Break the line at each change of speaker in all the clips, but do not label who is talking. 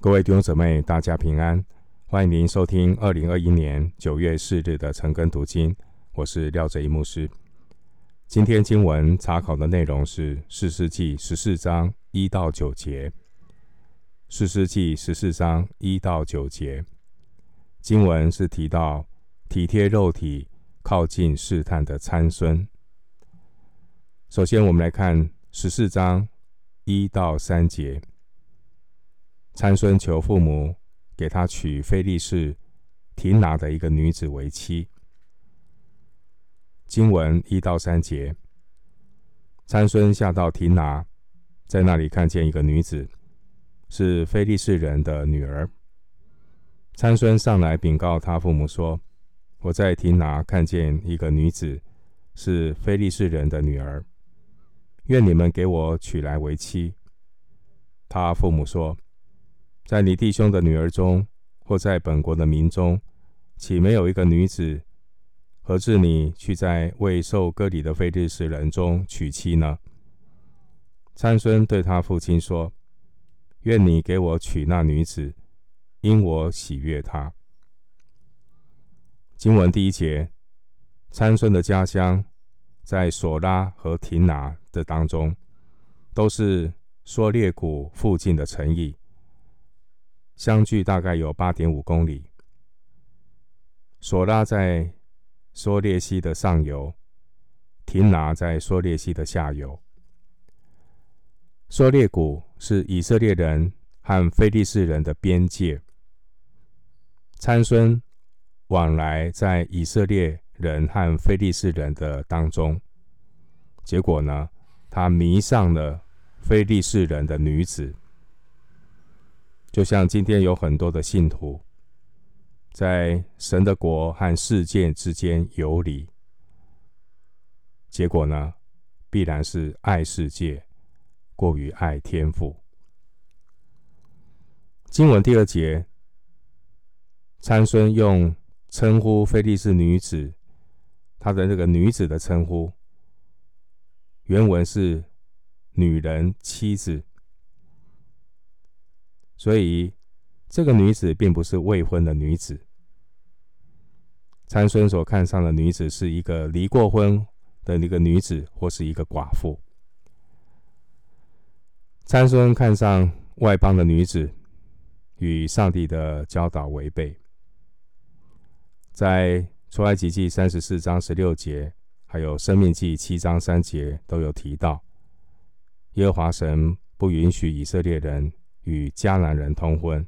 各位弟兄姊妹，大家平安！欢迎您收听二零二一年九月四日的晨更读经，我是廖哲一牧师。今天经文查考的内容是四世纪十四章一到九节。四世纪十四章一到九节经文是提到体贴肉体、靠近试探的参孙。首先，我们来看十四章一到三节。参孙求父母给他娶非利士提拿的一个女子为妻。经文一到三节，参孙下到提拿，在那里看见一个女子，是非利士人的女儿。参孙上来禀告他父母说：“我在亭拿看见一个女子，是非利士人的女儿，愿你们给我娶来为妻。”他父母说。在你弟兄的女儿中，或在本国的民中，岂没有一个女子，何至你去在未受割礼的非利士人中娶妻呢？参孙对他父亲说：“愿你给我娶那女子，因我喜悦她。”经文第一节，参孙的家乡在索拉和亭拿的当中，都是梭列谷附近的城邑。相距大概有八点五公里。索拉在梭列溪的上游，亭拿在梭列溪的下游。梭列谷是以色列人和非利士人的边界。参孙往来在以色列人和非利士人的当中，结果呢，他迷上了非利士人的女子。就像今天有很多的信徒，在神的国和世界之间游离，结果呢，必然是爱世界过于爱天赋。经文第二节，参孙用称呼非利士女子，他的那个女子的称呼，原文是女人、妻子。所以，这个女子并不是未婚的女子。参孙所看上的女子是一个离过婚的那个女子，或是一个寡妇。参孙看上外邦的女子，与上帝的教导违背。在出埃及记三十四章十六节，还有生命记七章三节都有提到，耶和华神不允许以色列人。与迦南人通婚，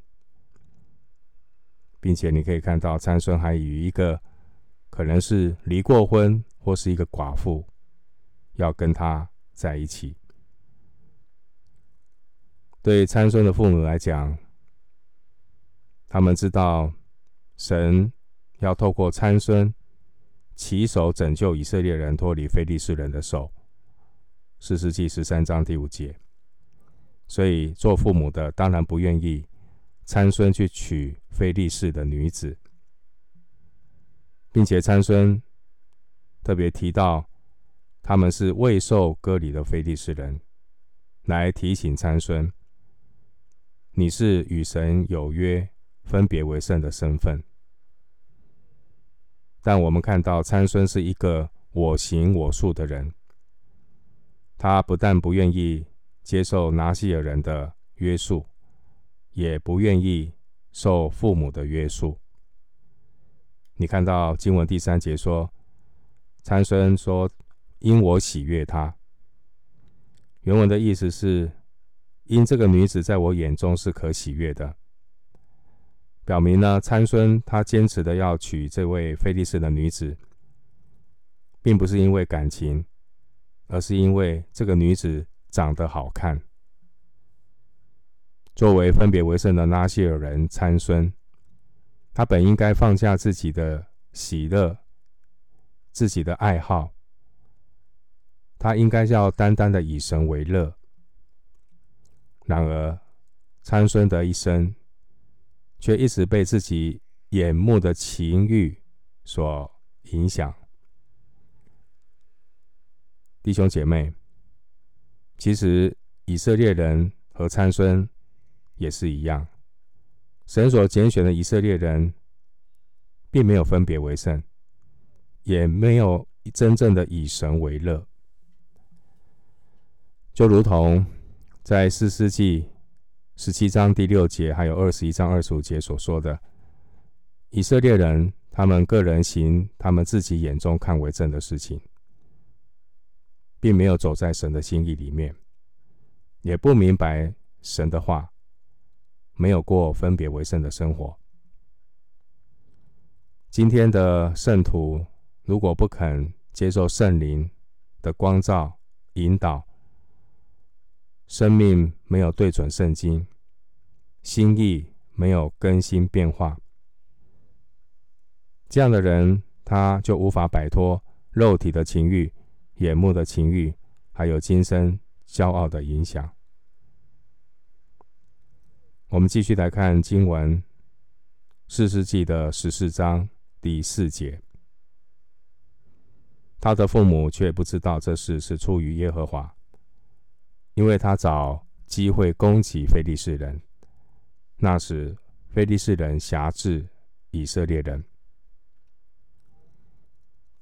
并且你可以看到参孙还与一个可能是离过婚或是一个寡妇，要跟他在一起。对参孙的父母来讲，他们知道神要透过参孙起手拯救以色列人脱离非利士人的手。四世纪十三章第五节。所以，做父母的当然不愿意参孙去娶非利士的女子，并且参孙特别提到他们是未受割礼的非利士人，来提醒参孙，你是与神有约、分别为圣的身份。但我们看到参孙是一个我行我素的人，他不但不愿意。接受拿细耳人的约束，也不愿意受父母的约束。你看到经文第三节说，参孙说：“因我喜悦他。”原文的意思是，因这个女子在我眼中是可喜悦的，表明呢，参孙他坚持的要娶这位非利士的女子，并不是因为感情，而是因为这个女子。长得好看。作为分别为圣的拉希尔人参孙，他本应该放下自己的喜乐、自己的爱好，他应该要单单的以神为乐。然而，参孙的一生却一直被自己眼目的情欲所影响。弟兄姐妹。其实以色列人和参孙也是一样，神所拣选的以色列人，并没有分别为圣，也没有真正的以神为乐，就如同在四世纪十七章第六节，还有二十一章二十五节所说的，以色列人他们个人行他们自己眼中看为正的事情，并没有走在神的心意里面，也不明白神的话，没有过分别为圣的生活。今天的圣徒，如果不肯接受圣灵的光照引导，生命没有对准圣经，心意没有更新变化，这样的人他就无法摆脱肉体的情欲、眼目的情欲，还有今生骄傲的影响。我们继续来看经文，四世纪的十四章。第四节，他的父母却不知道这事是出于耶和华，因为他找机会攻击非利士人。那时，非利士人辖制以色列人。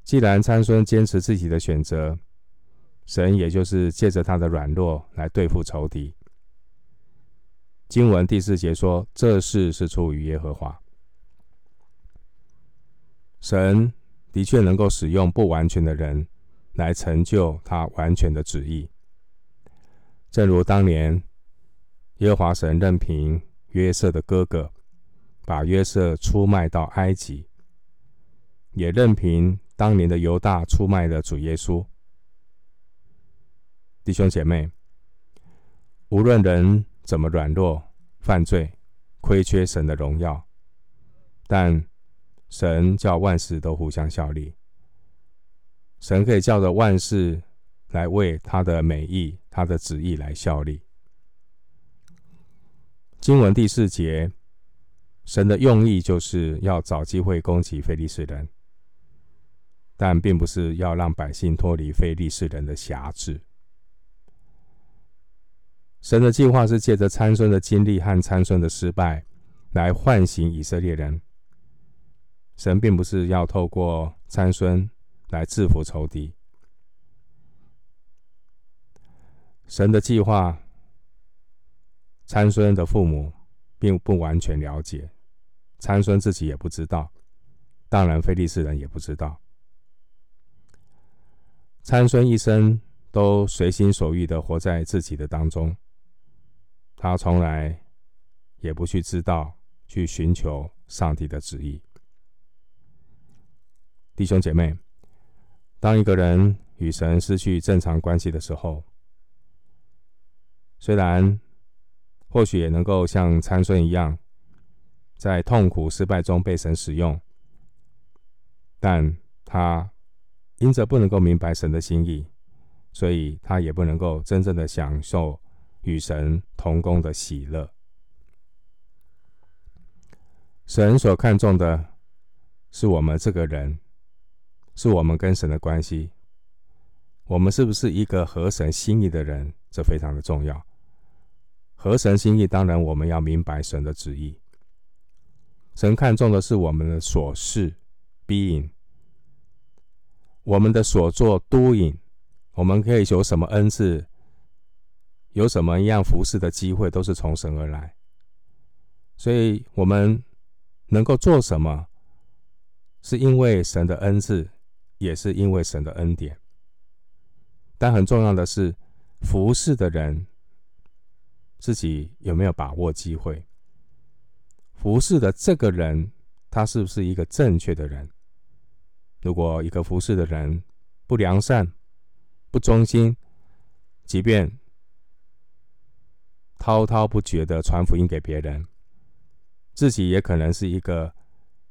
既然参孙坚持自己的选择，神也就是借着他的软弱来对付仇敌。经文第四节说：“这事是出于耶和华。”神的确能够使用不完全的人来成就他完全的旨意，正如当年耶和华神任凭约瑟的哥哥把约瑟出卖到埃及，也任凭当年的犹大出卖了主耶稣。弟兄姐妹，无论人怎么软弱、犯罪、亏缺神的荣耀，但神叫万事都互相效力，神可以叫着万事来为他的美意、他的旨意来效力。经文第四节，神的用意就是要找机会攻击非利士人，但并不是要让百姓脱离非利士人的辖制。神的计划是借着参孙的经历和参孙的失败，来唤醒以色列人。神并不是要透过参孙来制服仇敌。神的计划，参孙的父母并不完全了解，参孙自己也不知道，当然非利士人也不知道。参孙一生都随心所欲的活在自己的当中，他从来也不去知道，去寻求上帝的旨意。弟兄姐妹，当一个人与神失去正常关系的时候，虽然或许也能够像参孙一样，在痛苦失败中被神使用，但他因着不能够明白神的心意，所以他也不能够真正的享受与神同工的喜乐。神所看重的是我们这个人。是我们跟神的关系，我们是不是一个合神心意的人？这非常的重要。合神心意，当然我们要明白神的旨意。神看重的是我们的所事 being，我们的所作 doing，我们可以有什么恩赐，有什么样服侍的机会，都是从神而来。所以，我们能够做什么，是因为神的恩赐。也是因为神的恩典，但很重要的是，服侍的人自己有没有把握机会？服侍的这个人，他是不是一个正确的人？如果一个服侍的人不良善、不忠心，即便滔滔不绝的传福音给别人，自己也可能是一个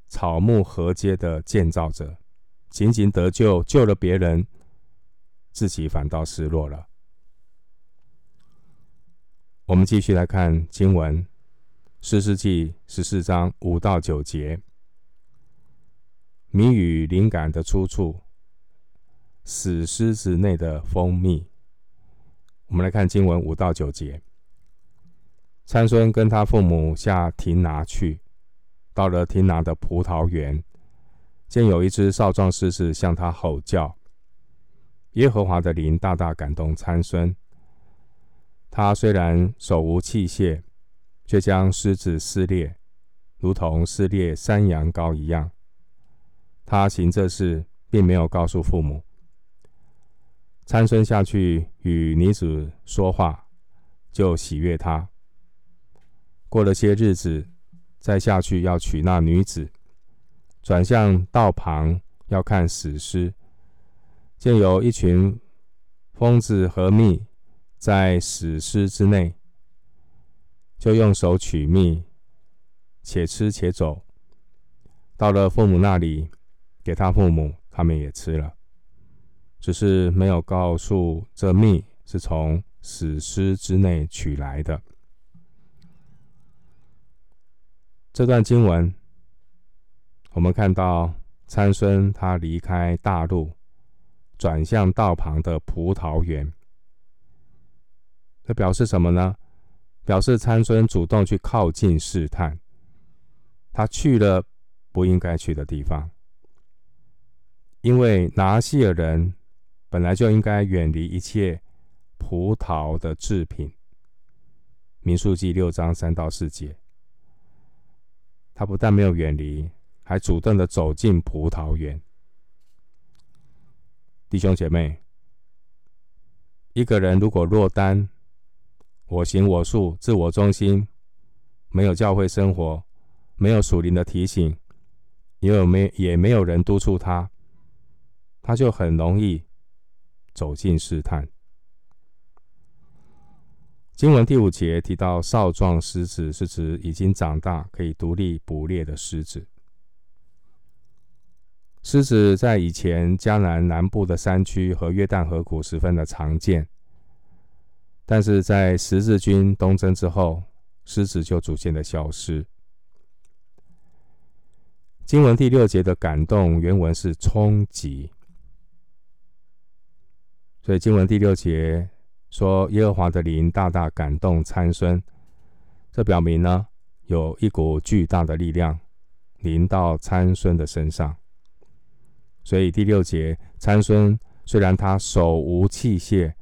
草木禾秸的建造者。仅仅得救，救了别人，自己反倒失落了。我们继续来看经文，《士师记》十四章五到九节，谜语灵感的出处，死狮子内的蜂蜜。我们来看经文五到九节，参孙跟他父母下亭拿去，到了亭拿的葡萄园，见有一只少壮狮子向他吼叫。耶和华的灵大大感动参孙，他虽然手无器械，却将狮子撕裂，如同撕裂山羊羔一样。他行这事，并没有告诉父母。参孙下去与女子说话，就喜悦他。过了些日子，再下去要娶那女子，转向道旁要看死尸。见有一群蜂子和蜜在死尸之内，就用手取蜜，且吃且走。到了父母那里，给他父母，他们也吃了，只是没有告诉这蜜是从死尸之内取来的。这段经文，我们看到参孙他离开大陆。转向道旁的葡萄园，这表示什么呢？表示参孙主动去靠近试探，他去了不应该去的地方，因为拿细耳人本来就应该远离一切葡萄的制品。民数记六章三到四节，他不但没有远离，还主动的走进葡萄园。弟兄姐妹，一个人如果落单、我行我素、自我中心，没有教会生活，没有属灵的提醒，也有没也没有人督促他，他就很容易走进试探。经文第五节提到少壮狮子，是指已经长大、可以独立捕猎的狮子。狮子在以前迦南南部的山区和约旦河谷十分的常见，但是在十字军东征之后，狮子就逐渐的消失。经文第六节的感动原文是冲击，所以经文第六节说耶和华的灵大大感动参孙，这表明呢，有一股巨大的力量临到参孙的身上。所以第六节，参孙虽然他手无器械，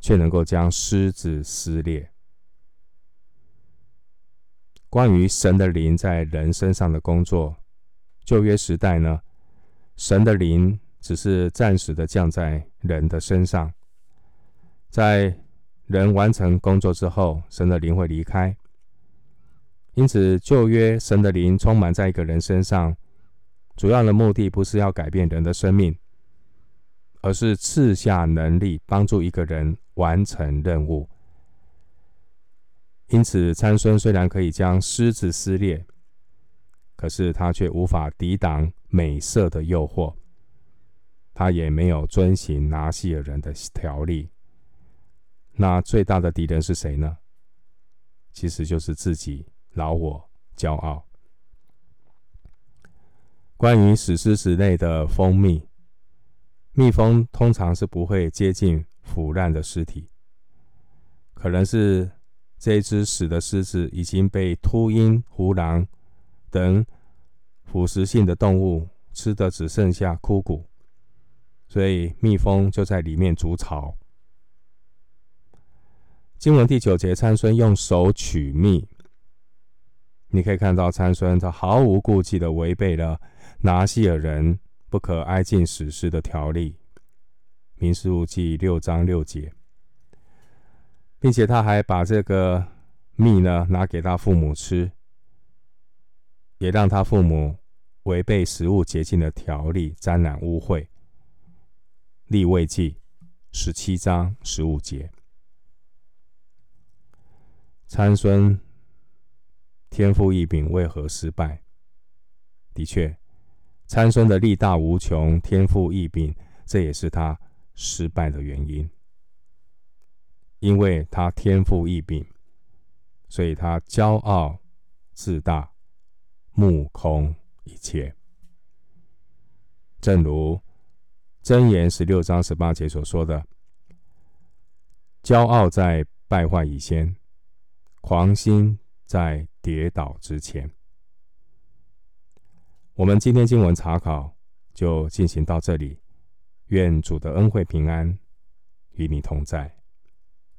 却能够将狮子撕裂。关于神的灵在人身上的工作，旧约时代呢，神的灵只是暂时的降在人的身上，在人完成工作之后，神的灵会离开。因此，旧约神的灵充满在一个人身上。主要的目的不是要改变人的生命，而是赐下能力，帮助一个人完成任务。因此，参孙虽然可以将狮子撕裂，可是他却无法抵挡美色的诱惑。他也没有遵行拿细尔人的条例。那最大的敌人是谁呢？其实就是自己，老我，骄傲。关于死狮子类的蜂蜜，蜜蜂通常是不会接近腐烂的尸体，可能是这只死的狮子已经被秃鹰、胡狼等腐蚀性的动物吃得只剩下枯骨，所以蜜蜂就在里面筑巢。经文第九节，参孙用手取蜜，你可以看到参孙他毫无顾忌的违背了。拿细耳人不可挨近死尸的条例，民数记六章六节，并且他还把这个蜜呢拿给他父母吃，也让他父母违背食物洁净的条例，沾染污秽。立位记十七章十五节，参孙天赋异禀为何失败？的确。参孙的力大无穷，天赋异禀，这也是他失败的原因。因为他天赋异禀，所以他骄傲自大，目空一切。正如箴言十六章十八节所说的：“骄傲在败坏以先，狂心在跌倒之前。我们今天经文查考就进行到这里，愿主的恩惠平安与你同在。